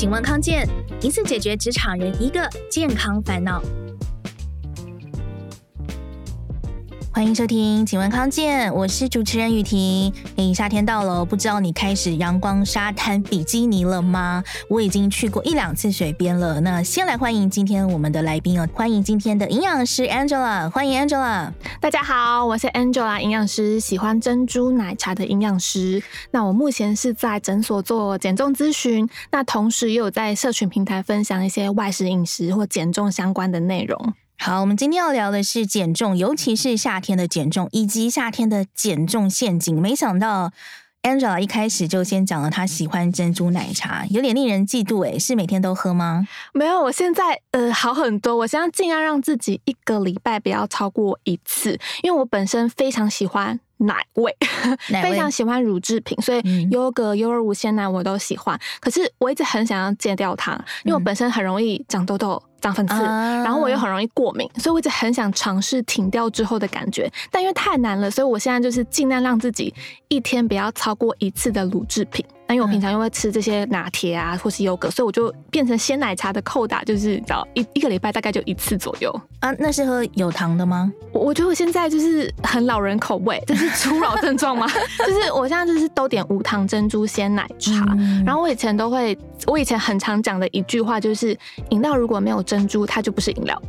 请问康健，一次解决职场人一个健康烦恼。欢迎收听，请问康健，我是主持人雨婷。诶，夏天到了，不知道你开始阳光沙滩比基尼了吗？我已经去过一两次水边了。那先来欢迎今天我们的来宾哦，欢迎今天的营养师 Angela，欢迎 Angela。大家好，我是 Angela 营养师，喜欢珍珠奶茶的营养师。那我目前是在诊所做减重咨询，那同时也有在社群平台分享一些外食饮食或减重相关的内容。好，我们今天要聊的是减重，尤其是夏天的减重，以及夏天的减重陷阱。没想到 Angela 一开始就先讲了她喜欢珍珠奶茶，有点令人嫉妒诶，是每天都喝吗？没有，我现在呃好很多，我现在尽量让自己一个礼拜不要超过一次，因为我本身非常喜欢奶味，奶味非常喜欢乳制品，所以优格、优酪乳、鲜奶我都喜欢。可是我一直很想要戒掉它，因为我本身很容易长痘痘。长粉刺，然后我又很容易过敏，所以我一直很想尝试停掉之后的感觉，但因为太难了，所以我现在就是尽量让自己一天不要超过一次的乳制品。那因为我平常又会吃这些拿铁啊，或是优格，所以我就变成鲜奶茶的扣打，就是你知道一一个礼拜大概就一次左右啊。那是喝有糖的吗？我我觉得我现在就是很老人口味，这是初老症状吗？就是我现在就是都点无糖珍珠鲜奶茶，嗯、然后我以前都会，我以前很常讲的一句话就是，饮料如果没有珍珠，它就不是饮料。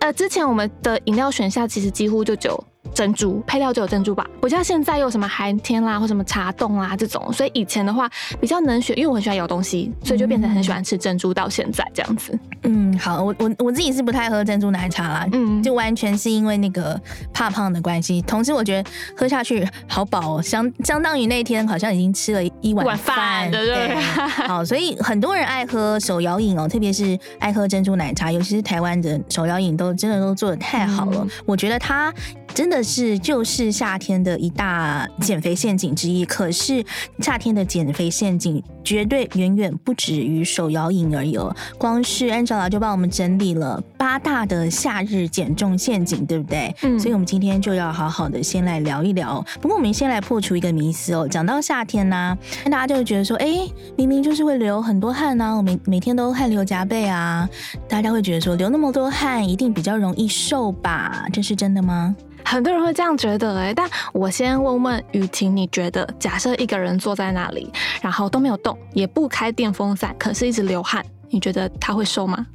呃，之前我们的饮料选项其实几乎就只有。珍珠配料就有珍珠吧，不像现在有什么寒天啦或什么茶冻啦这种，所以以前的话比较能选，因为我很喜欢咬东西，所以就变成很喜欢吃珍珠到现在这样子。嗯，好，我我我自己是不太喝珍珠奶茶啦，嗯，就完全是因为那个怕胖的关系，同时我觉得喝下去好饱哦，相相当于那天好像已经吃了一碗饭，对对对。好，所以很多人爱喝手摇饮哦，特别是爱喝珍珠奶茶，尤其是台湾的手摇饮都真的都做的太好了，嗯、我觉得它。真的是就是夏天的一大减肥陷阱之一。可是夏天的减肥陷阱绝对远远不止于手摇饮而已哦。光是 Angela 就帮我们整理了八大的夏日减重陷阱，对不对？嗯。所以我们今天就要好好的先来聊一聊。不过我们先来破除一个迷思哦。讲到夏天呢、啊，大家就会觉得说，哎，明明就是会流很多汗啊，我每每天都汗流浃背啊，大家会觉得说，流那么多汗一定比较容易瘦吧？这是真的吗？很多人会这样觉得哎、欸，但我先问问雨婷，你觉得假设一个人坐在那里，然后都没有动，也不开电风扇，可是一直流汗，你觉得他会瘦吗？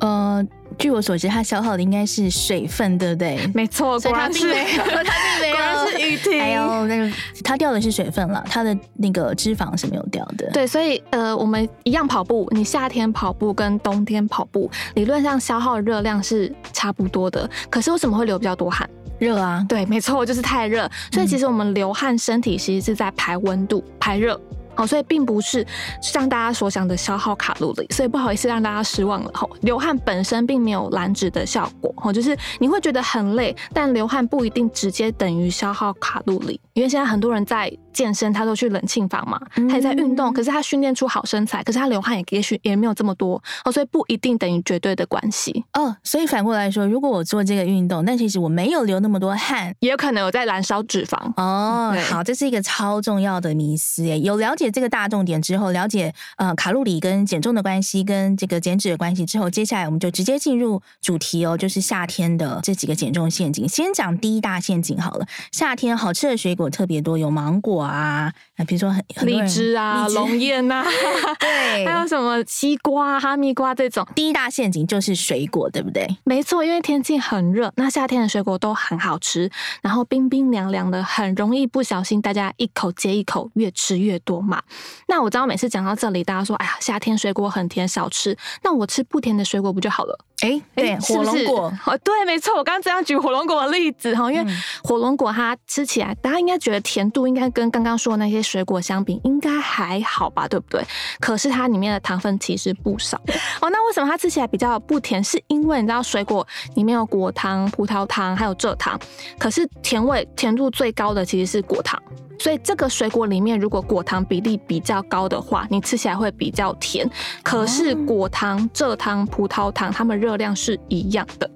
呃，据我所知，他消耗的应该是水分，对不对？没错，果然是，他 并没有，果然是雨婷。还有那个，他掉的是水分了，他的那个脂肪是没有掉的。对，所以呃，我们一样跑步，你夏天跑步跟冬天跑步，理论上消耗的热量是差不多的，可是为什么会流比较多汗？热啊，对，没错，就是太热。所以其实我们流汗，身体其实是在排温度、排热。好，所以并不是像大家所想的消耗卡路里，所以不好意思让大家失望了。吼，流汗本身并没有燃脂的效果，吼，就是你会觉得很累，但流汗不一定直接等于消耗卡路里，因为现在很多人在健身，他都去冷气房嘛，他也在运动，可是他训练出好身材，可是他流汗也也许也没有这么多，哦，所以不一定等于绝对的关系。哦，所以反过来说，如果我做这个运动，但其实我没有流那么多汗，也有可能有在燃烧脂肪。哦，好，这是一个超重要的迷思诶，有了解。这个大重点之后，了解呃卡路里跟减重的关系，跟这个减脂的关系之后，接下来我们就直接进入主题哦，就是夏天的这几个减重陷阱。先讲第一大陷阱好了，夏天好吃的水果特别多，有芒果啊，比如说很荔枝啊、龙眼呐，对，还有什么西瓜、哈密瓜这种。第一大陷阱就是水果，对不对？没错，因为天气很热，那夏天的水果都很好吃，然后冰冰凉凉的，很容易不小心大家一口接一口，越吃越多嘛。那我知道每次讲到这里，大家说：“哎呀，夏天水果很甜，少吃。”那我吃不甜的水果不就好了？哎，对，火龙果，哦，对，没错，我刚刚这样举火龙果的例子哈，因为火龙果它吃起来，大家应该觉得甜度应该跟刚刚说的那些水果相比，应该还好吧，对不对？可是它里面的糖分其实不少哦。那为什么它吃起来比较不甜？是因为你知道水果里面有果糖、葡萄糖还有蔗糖，可是甜味甜度最高的其实是果糖。所以这个水果里面，如果果糖比例比较高的话，你吃起来会比较甜。可是果糖、蔗糖、葡萄糖，它们热量是一样的。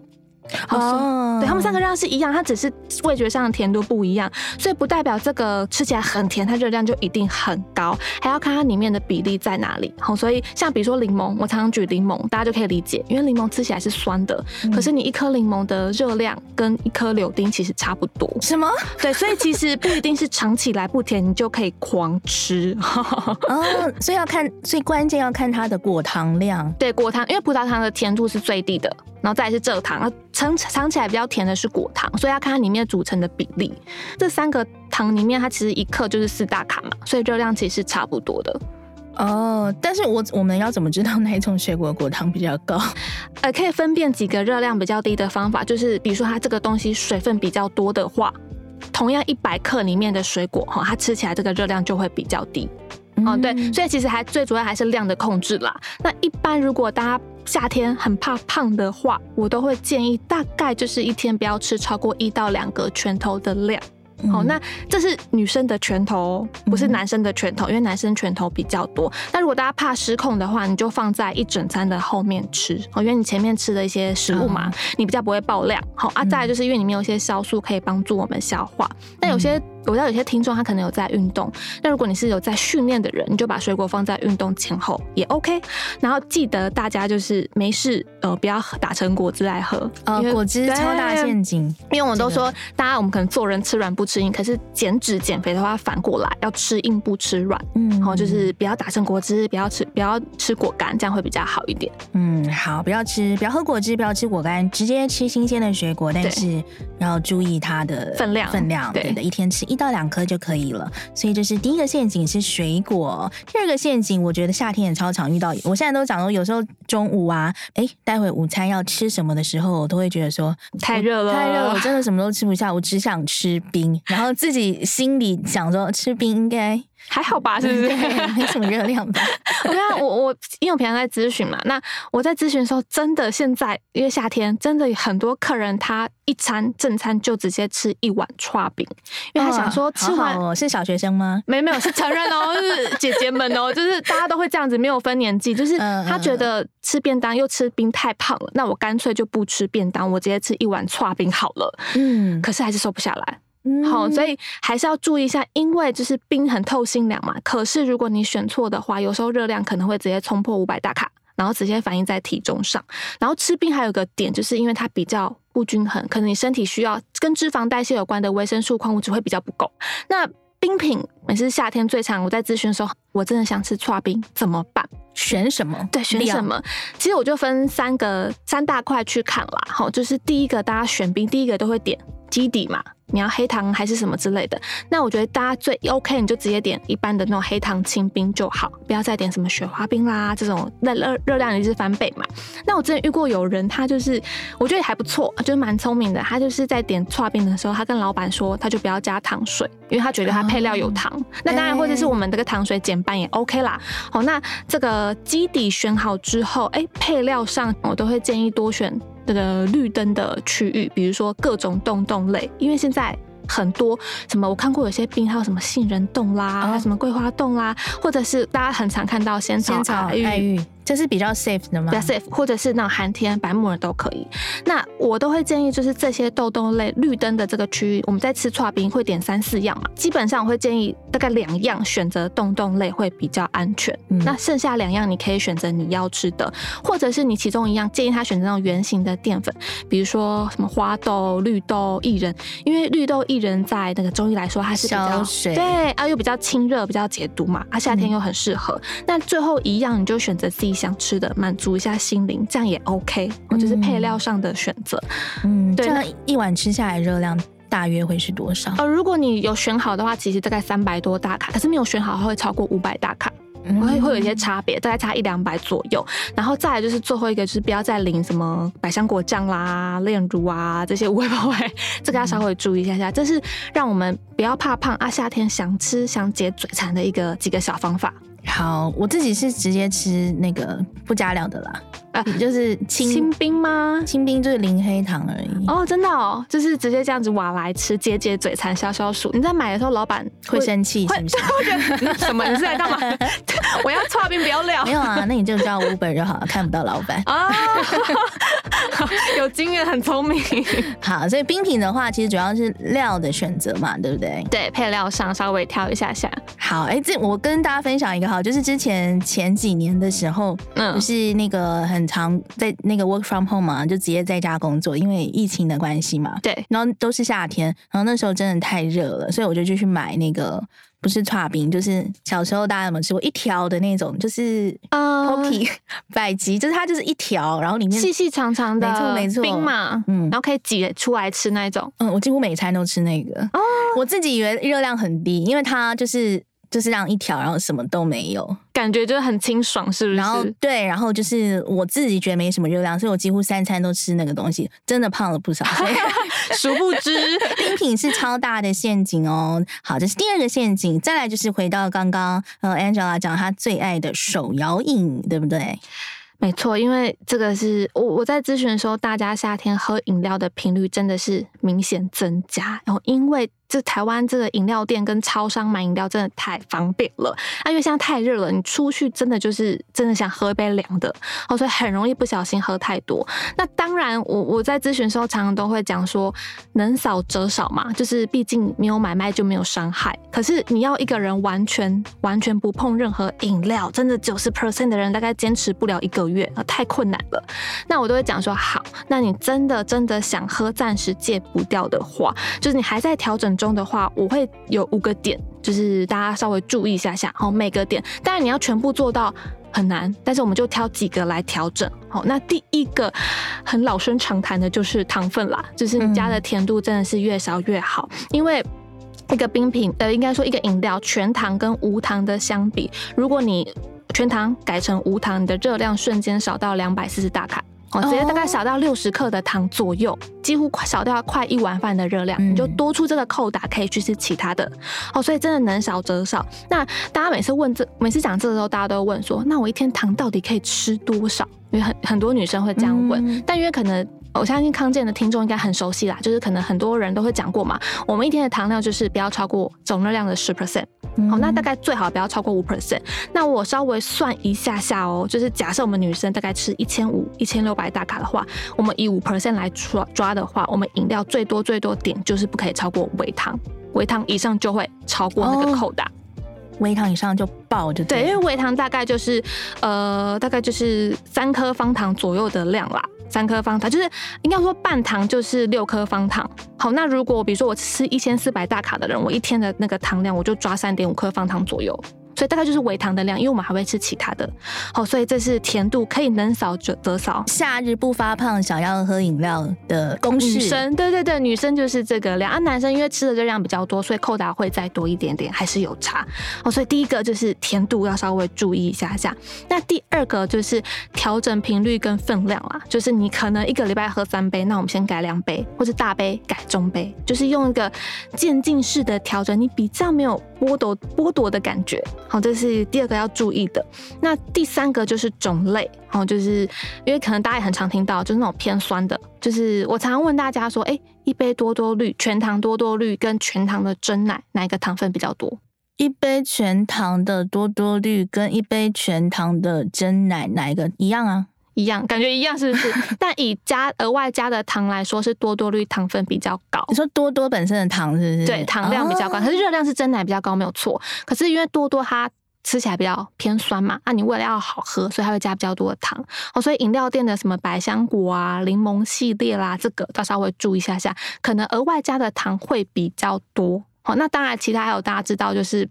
哦，对，他们三个热量是一样，它只是味觉上的甜度不一样，所以不代表这个吃起来很甜，它热量就一定很高，还要看它里面的比例在哪里。好，所以像比如说柠檬，我常常举柠檬，大家就可以理解，因为柠檬吃起来是酸的，嗯、可是你一颗柠檬的热量跟一颗柳丁其实差不多。什么？对，所以其实不一定是尝起来不甜，你就可以狂吃。哦，所以要看，所以关键要看它的果糖量。对，果糖，因为葡萄糖的甜度是最低的。然后再是蔗糖，尝尝起来比较甜的是果糖，所以要看它里面组成的比例。这三个糖里面，它其实一克就是四大卡嘛，所以热量其实是差不多的。哦，但是我我们要怎么知道哪一种水果果糖比较高？呃，可以分辨几个热量比较低的方法，就是比如说它这个东西水分比较多的话，同样一百克里面的水果哈，它吃起来这个热量就会比较低。哦、嗯，对，所以其实还最主要还是量的控制啦。那一般如果大家夏天很怕胖的话，我都会建议大概就是一天不要吃超过一到两个拳头的量。好、嗯，那这是女生的拳头，不是男生的拳头，嗯、因为男生拳头比较多。那如果大家怕失控的话，你就放在一整餐的后面吃。哦，因为你前面吃的一些食物嘛，嗯、你比较不会爆量。好啊，再来就是因为里面有一些酵素可以帮助我们消化。那有些。我知道有些听众他可能有在运动，那如果你是有在训练的人，你就把水果放在运动前后也 OK。然后记得大家就是没事呃不要打成果汁来喝，呃果汁超大陷阱。因为我们都说大家我们可能做人吃软不吃硬，可是减脂减肥的话反过来要吃硬不吃软，嗯，然后就是不要打成果汁，不要吃不要吃果干，这样会比较好一点。嗯，好，不要吃不要喝果汁，不要吃果干，直接吃新鲜的水果，但是要注意它的分量分量，对的，一天吃一。一到两颗就可以了，所以这是第一个陷阱是水果。第二个陷阱，我觉得夏天也超常遇到。我现在都讲说，有时候中午啊，哎，待会午餐要吃什么的时候，我都会觉得说太热了，太热了，我真的什么都吃不下，我只想吃冰。然后自己心里想说，吃冰应该。还好吧，是不是？没什么热量吧。我看我我，因为我平常在咨询嘛，那我在咨询的时候，真的现在因为夏天，真的很多客人他一餐正餐就直接吃一碗串饼，因为他想说吃完、哦、是小学生吗？没没有，是成人哦，是 姐姐们哦，就是大家都会这样子，没有分年纪，就是他觉得吃便当又吃冰太胖了，那我干脆就不吃便当，我直接吃一碗串饼好了。嗯，可是还是瘦不下来。好，所以还是要注意一下，因为就是冰很透心凉嘛。可是如果你选错的话，有时候热量可能会直接冲破五百大卡，然后直接反映在体重上。然后吃冰还有个点，就是因为它比较不均衡，可能你身体需要跟脂肪代谢有关的维生素、矿物质会比较不够。那冰品每次夏天最常，我在咨询的时候，我真的想吃剉冰，怎么办？选什么？对，选什么？其实我就分三个三大块去看啦。好，就是第一个大家选冰，第一个都会点基底嘛。你要黑糖还是什么之类的？那我觉得大家最 OK，你就直接点一般的那种黑糖清冰就好，不要再点什么雪花冰啦，这种热热热量也是翻倍嘛。那我之前遇过有人，他就是我觉得还不错，就是蛮聪明的。他就是在点剉冰的时候，他跟老板说，他就不要加糖水，因为他觉得他配料有糖。哦、那当然，或者是我们这个糖水减半也 OK 啦。好，那这个基底选好之后，哎、欸，配料上我都会建议多选。这个绿灯的区域，比如说各种洞洞类，因为现在很多什么，我看过有些冰，还有什么杏仁冻啦，还有什么桂花冻啦，或者是大家很常看到仙草爱玉。这是比较 safe 的吗？比较 safe，或者是那种寒天白木耳都可以。那我都会建议，就是这些豆豆类绿灯的这个区域，我们在吃串冰会点三四样嘛。基本上我会建议大概两样选择冻冻类会比较安全。嗯、那剩下两样你可以选择你要吃的，或者是你其中一样建议他选择那种圆形的淀粉，比如说什么花豆、绿豆、薏仁，因为绿豆、薏仁在那个中医来说它是比较水对啊，又比较清热、比较解毒嘛。啊，夏天又很适合。嗯、那最后一样你就选择自己。想吃的满足一下心灵，这样也 OK。我就是配料上的选择。嗯，对，这样一碗吃下来热量大约会是多少？呃，如果你有选好的话，其实大概三百多大卡，可是没有选好会超过五百大卡，嗯、会会有一些差别，大概差一两百左右。然后再来就是最后一个，就是不要再淋什么百香果酱啦、炼乳啊这些味不会，这个要稍微注意一下下。这是让我们不要怕胖啊，夏天想吃想解嘴馋的一个几个小方法。好，我自己是直接吃那个不加料的啦。啊，就是清清冰吗？清冰就是零黑糖而已。哦，真的哦，就是直接这样子挖来吃，解解嘴馋，消消暑。你在买的时候，老板会生气，是不是？会觉得什么？你是来干嘛？我要剉冰不要料。没有啊，那你就叫 Uber 就好了，看不到老板啊。有经验，很聪明。好，所以冰品的话，其实主要是料的选择嘛，对不对？对，配料上稍微挑一下下。好，哎、欸，这我跟大家分享一个哈，就是之前前几年的时候，嗯，就是那个很常在那个 work from home 嘛，就直接在家工作，因为疫情的关系嘛。对。然后都是夏天，然后那时候真的太热了，所以我就就去买那个。不是剉冰，就是小时候大家有没有吃过一条的那种，就是啊 Pocky 百吉，就是它就是一条，然后里面细细长长的，没错没错，冰嘛，嗯，然后可以挤出来吃那种，嗯，我几乎每餐都吃那个，哦，我自己以为热量很低，因为它就是。就是这样一条，然后什么都没有，感觉就很清爽，是不是？然后对，然后就是我自己觉得没什么热量，所以我几乎三餐都吃那个东西，真的胖了不少。殊不知，冰品是超大的陷阱哦。好，这是第二个陷阱。再来就是回到刚刚呃，Angela 讲她最爱的手摇饮，对不对？没错，因为这个是我我在咨询的时候，大家夏天喝饮料的频率真的是明显增加，然后因为。这台湾这个饮料店跟超商买饮料真的太方便了，啊，因为现在太热了，你出去真的就是真的想喝一杯凉的，哦，所以很容易不小心喝太多。那当然我，我在咨询时候常常都会讲说，能少则少嘛，就是毕竟没有买卖就没有伤害。可是你要一个人完全完全不碰任何饮料，真的九十 percent 的人大概坚持不了一个月，啊，太困难了。那我都会讲说，好，那你真的真的想喝，暂时戒不掉的话，就是你还在调整中。中的话，我会有五个点，就是大家稍微注意一下下。好，每个点，当然你要全部做到很难，但是我们就挑几个来调整。好，那第一个很老生常谈的就是糖分啦，就是你加的甜度真的是越少越好，因为一个冰品，呃，应该说一个饮料全糖跟无糖的相比，如果你全糖改成无糖，你的热量瞬间少到两百四十大卡。哦，直接大概少到六十克的糖左右，几乎快少掉快一碗饭的热量，你就多出这个扣打，可以去吃其他的。哦，所以真的能少则少。那大家每次问这，每次讲这的时候，大家都会问说，那我一天糖到底可以吃多少？因为很很多女生会这样问，但因为可能。我相信康健的听众应该很熟悉啦，就是可能很多人都会讲过嘛。我们一天的糖量就是不要超过总热量的十 percent，好，那大概最好不要超过五 percent。那我稍微算一下下哦，就是假设我们女生大概吃一千五、一千六百大卡的话，我们以五 percent 来抓抓的话，我们饮料最多最多点就是不可以超过微糖，微糖以上就会超过那个扣打，微糖以上就爆就对，对，因为微糖大概就是呃大概就是三颗方糖左右的量啦。三颗方糖就是应该说半糖就是六颗方糖。好，那如果比如说我吃一千四百大卡的人，我一天的那个糖量我就抓三点五颗方糖左右。所以大概就是微糖的量，因为我们还会吃其他的。好，所以这是甜度可以能少则则少。夏日不发胖，想要喝饮料的公式。女生对对对，女生就是这个量啊。男生因为吃的热量比较多，所以扣打会再多一点点，还是有差。哦，所以第一个就是甜度要稍微注意一下下。那第二个就是调整频率跟分量啦，就是你可能一个礼拜喝三杯，那我们先改两杯，或者大杯改中杯，就是用一个渐进式的调整，你比较没有剥夺剥夺的感觉。好，这是第二个要注意的。那第三个就是种类，哦，就是因为可能大家也很常听到，就是那种偏酸的。就是我常常问大家说，哎，一杯多多绿全糖多多绿跟全糖的真奶，哪一个糖分比较多？一杯全糖的多多绿跟一杯全糖的真奶，哪一个一样啊？一样，感觉一样是不是？但以加额外加的糖来说，是多多绿糖分比较高。你说多多本身的糖是不是？对，糖量比较高，可是热量是真奶比较高，没有错。可是因为多多它吃起来比较偏酸嘛，啊，你为了要好喝，所以它会加比较多的糖。哦，所以饮料店的什么百香果啊、柠檬系列啦，这个要稍微注意一下下，可能额外加的糖会比较多。好，那当然其他还有大家知道就是。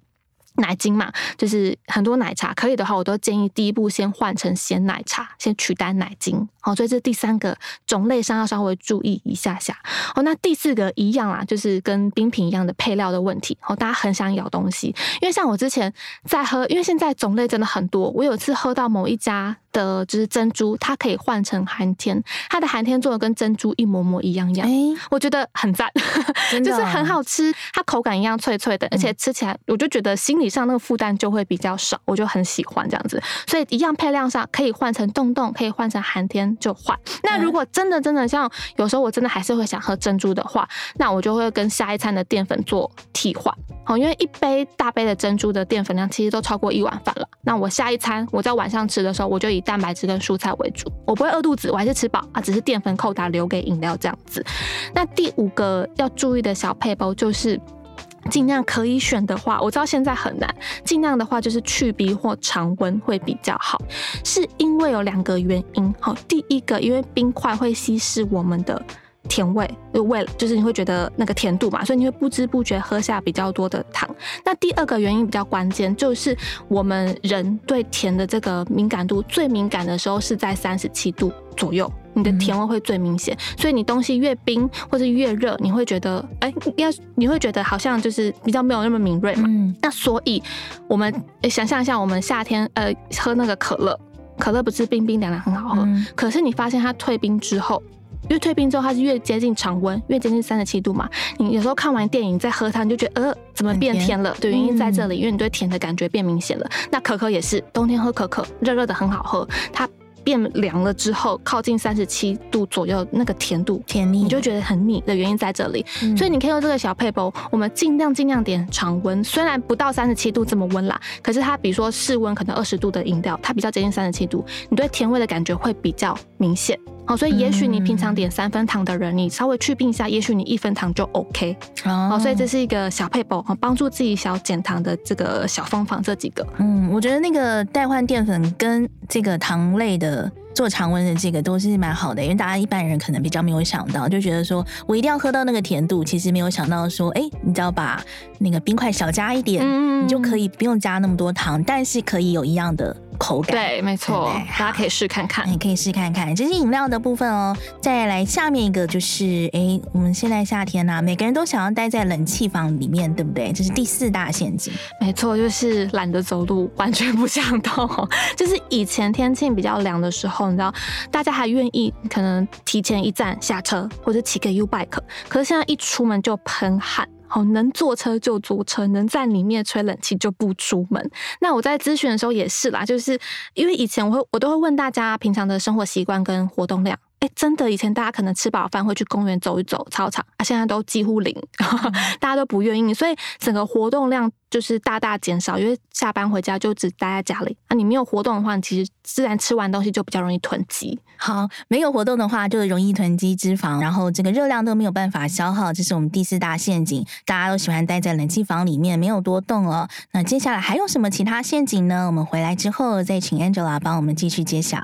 奶精嘛，就是很多奶茶可以的话，我都建议第一步先换成鲜奶茶，先取代奶精。好，所以这第三个种类上要稍微注意一下下。哦，那第四个一样啦，就是跟冰品一样的配料的问题。哦，大家很想咬东西，因为像我之前在喝，因为现在种类真的很多。我有一次喝到某一家的就是珍珠，它可以换成寒天，它的寒天做的跟珍珠一模模一样样，欸、我觉得很赞，就是很好吃，它口感一样脆脆的，而且吃起来我就觉得心理上那个负担就会比较少，我就很喜欢这样子。所以一样配料上可以换成冻冻，可以换成寒天就换。那如果真的真的像有时候我真的还是会想喝珍珠的话，那我就会跟下一餐的淀粉做替换。好，因为一杯大杯的珍珠的淀粉量其实都超过一碗饭了。那我下一餐我在晚上吃的时候，我就以蛋白质跟蔬菜为主，我不会饿肚子，我还是吃饱啊，只是淀粉扣打留给饮料这样子。那第五个要注意的小配包就是，尽量可以选的话，我知道现在很难，尽量的话就是去冰或常温会比较好，是因为有两个原因。好，第一个因为冰块会稀释我们的。甜味，就为了就是你会觉得那个甜度嘛，所以你会不知不觉喝下比较多的糖。那第二个原因比较关键，就是我们人对甜的这个敏感度最敏感的时候是在三十七度左右，你的甜味会最明显。所以你东西越冰或者越热，你会觉得哎，要你会觉得好像就是比较没有那么敏锐嘛。嗯。那所以我们想象一下，我们夏天呃喝那个可乐，可乐不是冰冰凉凉很好喝，嗯，可是你发现它退冰之后。越退冰之后，它是越接近常温，越接近三十七度嘛。你有时候看完电影再喝它，你就觉得呃，怎么变甜了？对，原因在这里，因为你对甜的感觉变明显了。那可可也是，冬天喝可可，热热的很好喝，它。变凉了之后，靠近三十七度左右，那个甜度甜腻，你就觉得很腻的原因在这里。嗯、所以你可以用这个小配包，我们尽量尽量点常温，虽然不到三十七度这么温啦，可是它比如说室温可能二十度的饮料，它比较接近三十七度，你对甜味的感觉会比较明显。好，所以也许你平常点三分糖的人，你稍微去冰一下，也许你一分糖就 OK。哦，所以这是一个小配包，帮助自己小减糖的这个小方法，这几个。嗯，我觉得那个代换淀粉跟这个糖类的。的做常温的这个都是蛮好的，因为大家一般人可能比较没有想到，就觉得说我一定要喝到那个甜度，其实没有想到说，哎，你只要把那个冰块少加一点，嗯，你就可以不用加那么多糖，但是可以有一样的。口感对，没错，大家可以试看看，你可以试看看，这是饮料的部分哦。再来下面一个就是，哎，我们现在夏天呐、啊，每个人都想要待在冷气房里面，对不对？这是第四大陷阱。没错，就是懒得走路，完全不想动。就是以前天气比较凉的时候，你知道，大家还愿意可能提前一站下车，或者骑个 U bike，可是现在一出门就喷汗。好，能坐车就坐车，能在里面吹冷气就不出门。那我在咨询的时候也是啦，就是因为以前我会我都会问大家平常的生活习惯跟活动量。哎，真的，以前大家可能吃饱饭会去公园走一走，操场啊，现在都几乎零，大家都不愿意，所以整个活动量就是大大减少。因为下班回家就只待在家里啊，你没有活动的话，你其实自然吃完东西就比较容易囤积。好，没有活动的话，就容易囤积脂肪，然后这个热量都没有办法消耗，这是我们第四大陷阱。大家都喜欢待在冷气房里面，没有多动哦。那接下来还有什么其他陷阱呢？我们回来之后再请 Angela 帮我们继续揭晓。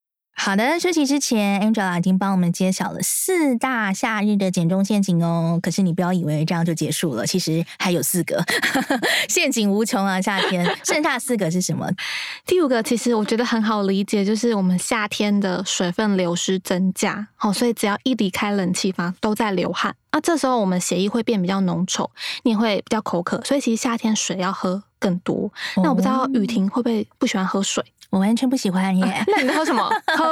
好的，休息之前，Angela 已经帮我们揭晓了四大夏日的减重陷阱哦。可是你不要以为这样就结束了，其实还有四个 陷阱无穷啊！夏天剩下四个是什么？第五个其实我觉得很好理解，就是我们夏天的水分流失增加，好，所以只要一离开冷气房都在流汗，那这时候我们血液会变比较浓稠，你会比较口渴，所以其实夏天水要喝更多。那我不知道雨婷会不会不喜欢喝水？我完全不喜欢耶、啊。那你喝什么？喝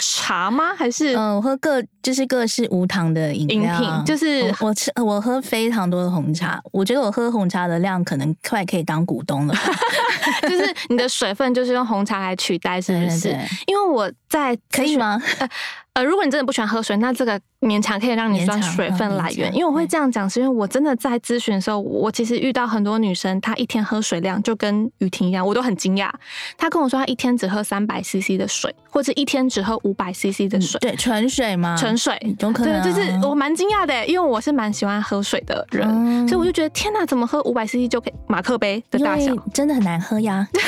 茶吗？还是嗯，我喝各就是各式无糖的饮料。饮品就是我，我吃，我喝非常多的红茶。我觉得我喝红茶的量可能快可以当股东了。就是你的水分就是用红茶来取代，是不是？对对对，因为我在可以吗？呃呃，如果你真的不喜欢喝水，那这个勉强可以让你算水分来源。因为我会这样讲，是因为我真的在咨询的时候，我其实遇到很多女生，她一天喝水量就跟雨婷一样，我都很惊讶。她跟我说，她一天只喝三百 CC 的水，或者一天只喝五百 CC 的水。对，纯水吗？纯水，有可能。对，就是我蛮惊讶的，因为我是蛮喜欢喝水的人，嗯、所以我就觉得天哪，怎么喝五百 CC 就可以马克杯的大小？真的很难喝呀。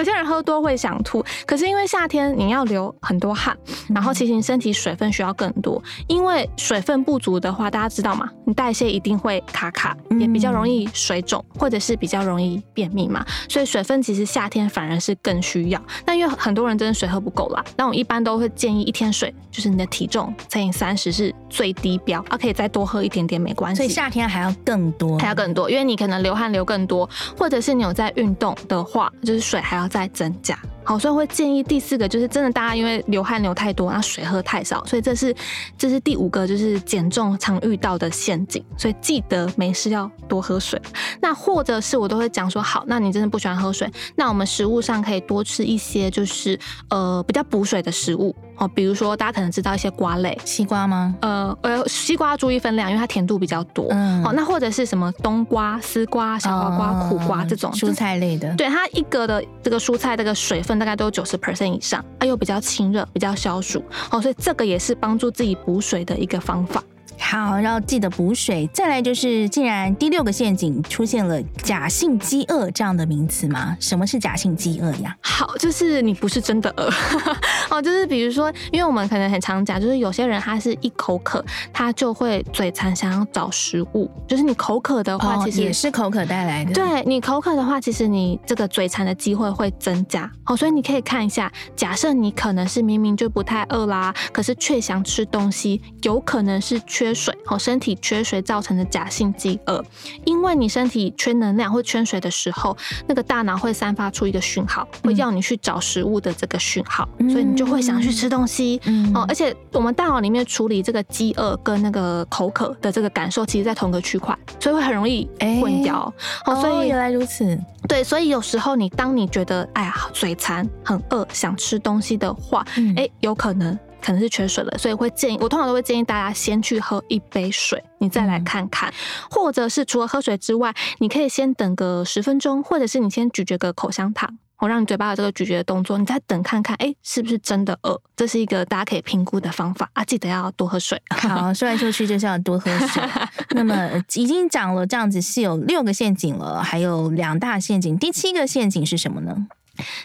有些人喝多会想吐，可是因为夏天你要流很多汗，然后其实你身体水分需要更多，因为水分不足的话，大家知道吗？你代谢一定会卡卡，也比较容易水肿，或者是比较容易便秘嘛。所以水分其实夏天反而是更需要。那因为很多人真的水喝不够啦，那我一般都会建议一天水就是你的体重乘以三十是最低标，啊，可以再多喝一点点没关系。所以夏天还要更多，还要更多，因为你可能流汗流更多，或者是你有在运动的话，就是水还要再增加。好，所以会建议第四个就是真的，大家因为流汗流太多，然后水喝太少，所以这是这是第五个就是减重常遇到的陷阱。所以记得没事要多喝水。那或者是我都会讲说，好，那你真的不喜欢喝水，那我们食物上可以多吃一些就是呃比较补水的食物哦，比如说大家可能知道一些瓜类，西瓜吗？呃呃，西瓜要注意分量，因为它甜度比较多。嗯。好，那或者是什么冬瓜、丝瓜、小黄瓜、哦、苦瓜这种蔬菜类的，对它一个的这个蔬菜这个水大概都有九十 percent 以上，它又比较清热，比较消暑，哦，所以这个也是帮助自己补水的一个方法。好，要记得补水。再来就是，竟然第六个陷阱出现了假性饥饿这样的名词吗？什么是假性饥饿呀？好，就是你不是真的饿 哦，就是比如说，因为我们可能很常讲，就是有些人他是一口渴，他就会嘴馋想要找食物。就是你口渴的话，其实、哦、也是口渴带来的。对，你口渴的话，其实你这个嘴馋的机会会增加。哦，所以你可以看一下，假设你可能是明明就不太饿啦，可是却想吃东西，有可能是缺。缺水哦，身体缺水造成的假性饥饿，因为你身体缺能量或缺水的时候，那个大脑会散发出一个讯号，会要你去找食物的这个讯号，嗯、所以你就会想去吃东西、嗯、哦。而且我们大脑里面处理这个饥饿跟那个口渴的这个感受，其实在同个区块，所以会很容易混淆。欸、哦，所以、哦、原来如此。对，所以有时候你当你觉得哎呀嘴馋、很饿、想吃东西的话，哎、嗯欸，有可能。可能是缺水了，所以会建议我通常都会建议大家先去喝一杯水，你再来看看，或者是除了喝水之外，你可以先等个十分钟，或者是你先咀嚼个口香糖，我让你嘴巴有这个咀嚼的动作，你再等看看，哎、是不是真的饿？这是一个大家可以评估的方法啊！记得要多喝水。好，说来说去就是要多喝水。那么已经讲了这样子是有六个陷阱了，还有两大陷阱，第七个陷阱是什么呢？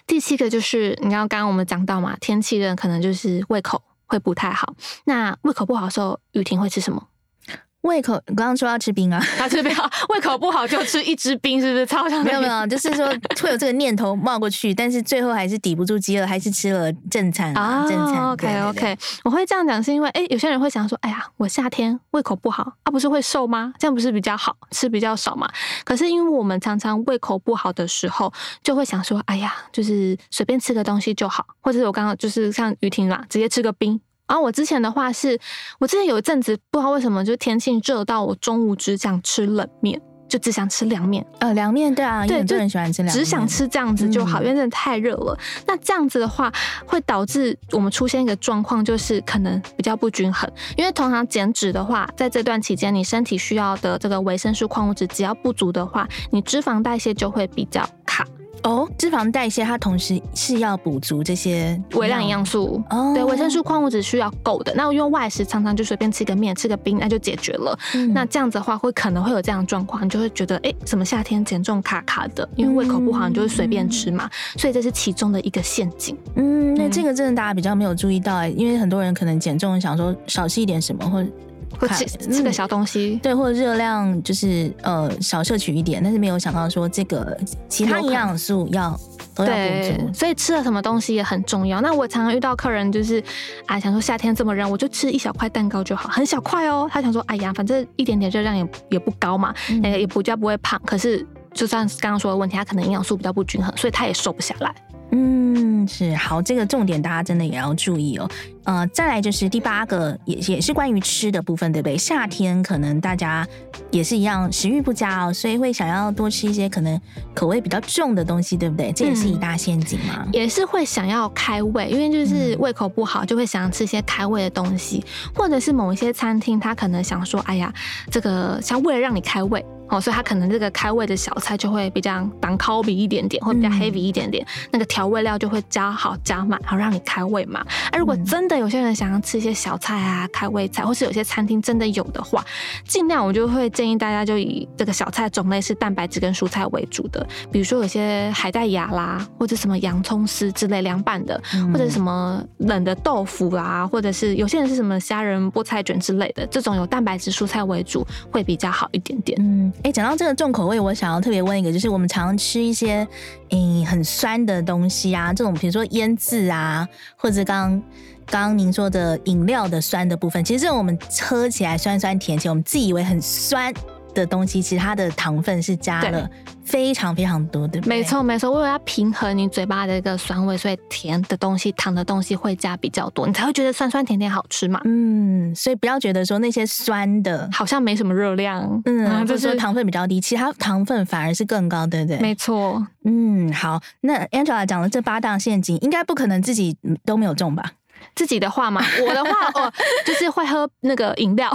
第七个就是你知道刚刚我们讲到嘛，天气热可能就是胃口会不太好。那胃口不好的时候，雨婷会吃什么？胃口，你刚刚说要吃冰啊？他吃冰，胃口不好就吃一支冰，是不是？超想没有没有，就是说会有这个念头冒过去，但是最后还是抵不住饥饿，还是吃了正餐啊。正餐。OK OK，我会这样讲是因为，哎，有些人会想说，哎呀，我夏天胃口不好啊，不是会瘦吗？这样不是比较好吃比较少嘛？可是因为我们常常胃口不好的时候，就会想说，哎呀，就是随便吃个东西就好，或者是我刚刚就是像雨婷啦，直接吃个冰。然后我之前的话是，我之前有一阵子不知道为什么，就天气热到我中午只想吃冷面，就只想吃凉面。呃，凉面对啊，对，就很喜欢吃凉面，只想吃这样子就好，嗯、因为真的太热了。那这样子的话，会导致我们出现一个状况，就是可能比较不均衡。因为通常减脂的话，在这段期间，你身体需要的这个维生素、矿物质只要不足的话，你脂肪代谢就会比较卡。哦，脂肪代谢它同时是要补足这些微量营养素，哦，对，维生素、矿物质需要够的。那我用外食常常就随便吃个面、吃个冰，那就解决了。嗯、那这样子的话，会可能会有这样的状况，你就会觉得，哎，怎么夏天减重卡卡的？因为胃口不好，你就会随便吃嘛。嗯、所以这是其中的一个陷阱。嗯，那这个真的大家比较没有注意到哎，因为很多人可能减重想说少吃一点什么，或者。或吃吃个小东西，对，或者热量就是呃少摄取一点，但是没有想到说这个其他营养素要都要补足，所以吃了什么东西也很重要。那我常常遇到客人就是啊，想说夏天这么热，我就吃一小块蛋糕就好，很小块哦。他想说，哎呀，反正一点点热量也也不高嘛，那个、嗯、也不叫不会胖。可是就像刚刚说的问题，他可能营养素比较不均衡，所以他也瘦不下来。嗯，是好，这个重点大家真的也要注意哦。呃，再来就是第八个，也也是关于吃的部分，对不对？夏天可能大家也是一样，食欲不佳哦，所以会想要多吃一些可能口味比较重的东西，对不对？这也是一大陷阱嘛。也是会想要开胃，因为就是胃口不好，就会想要吃一些开胃的东西，或者是某一些餐厅，他可能想说，哎呀，这个想为了让你开胃，哦，所以它可能这个开胃的小菜就会比较挡烤比一点点，会比较 heavy 一点点，嗯、那个调味料就会加好加满，好让你开胃嘛。啊，如果真的有些人想要吃一些小菜啊，开胃菜，或是有些餐厅真的有的话，尽量我就会建议大家就以这个小菜种类是蛋白质跟蔬菜为主的，比如说有些海带芽啦，或者什么洋葱丝之类凉拌的，嗯、或者什么冷的豆腐啦，或者是有些人是什么虾仁菠菜卷之类的，这种有蛋白质蔬菜为主会比较好一点点。嗯，哎、讲到这个重口味，我想要特别问一个，就是我们常吃一些嗯、很酸的东西啊，这种比如说腌制啊，或者刚刚刚刚您说的饮料的酸的部分，其实这种我们喝起来酸酸甜甜，我们自以为很酸。的东西，其实它的糖分是加了非常非常多的。没错没错，为了要平衡你嘴巴的一个酸味，所以甜的东西、糖的东西会加比较多，你才会觉得酸酸甜甜好吃嘛。嗯，所以不要觉得说那些酸的好像没什么热量，嗯，就是说糖分比较低，其他糖分反而是更高，对不对？没错。嗯，好，那 Angela 讲的这八大陷阱，应该不可能自己都没有中吧？自己的话嘛，我的话哦，就是会喝那个饮料，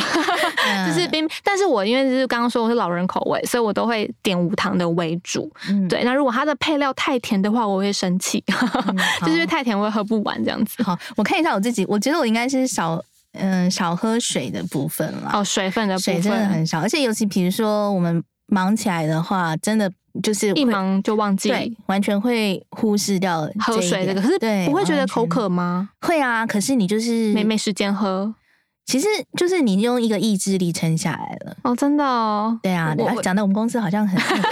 就是冰。但是我因为就是刚刚说我是老人口味，所以我都会点无糖的为主。嗯、对，那如果它的配料太甜的话，我会生气，嗯、就是因为太甜我会喝不完这样子。好，我看一下我自己，我觉得我应该是少嗯少喝水的部分了。哦，水分的部分水真的很少，而且尤其比如说我们忙起来的话，真的。就是一忙就忘记，对，完全会忽视掉喝水这个。可是对，不会觉得口渴吗？会啊，可是你就是没没时间喝。其实就是你用一个意志力撑下来了。哦，真的哦。对啊，讲的我们公司好像很，大家会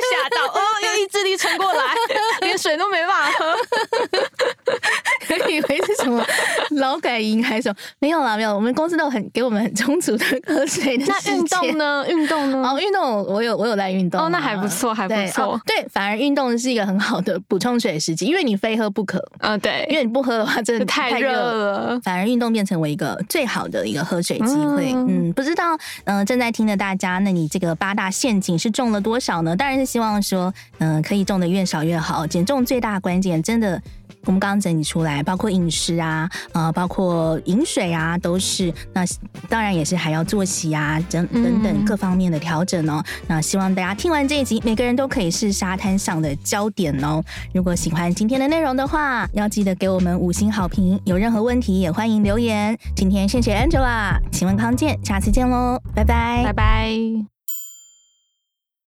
吓到哦，用意志力撑过来，连水都没办法喝。以为是什么劳改营还是什么？没有啦，没有。我们公司都很给我们很充足的喝水的。那运动呢？运动呢？哦，运动我有我有在运动。哦，那还不错，还不错。对，哦、对，反而运动是一个很好的补充水时机，因为你非喝不可。嗯、哦，对，因为你不喝的话，真的太热了。反而运动变成为一个最好的一个喝水机会。嗯，嗯，不知道嗯、呃、正在听的大家，那你这个八大陷阱是中了多少呢？当然是希望说嗯、呃、可以中的越少越好。减重最大关键真的。我们刚刚整理出来，包括饮食啊，呃，包括饮水啊，都是。那当然也是还要作息啊，等等等各方面的调整哦。嗯、那希望大家听完这一集，每个人都可以是沙滩上的焦点哦。如果喜欢今天的内容的话，要记得给我们五星好评。有任何问题也欢迎留言。今天谢谢 Angela，请问康健，下次见喽，拜拜，拜拜。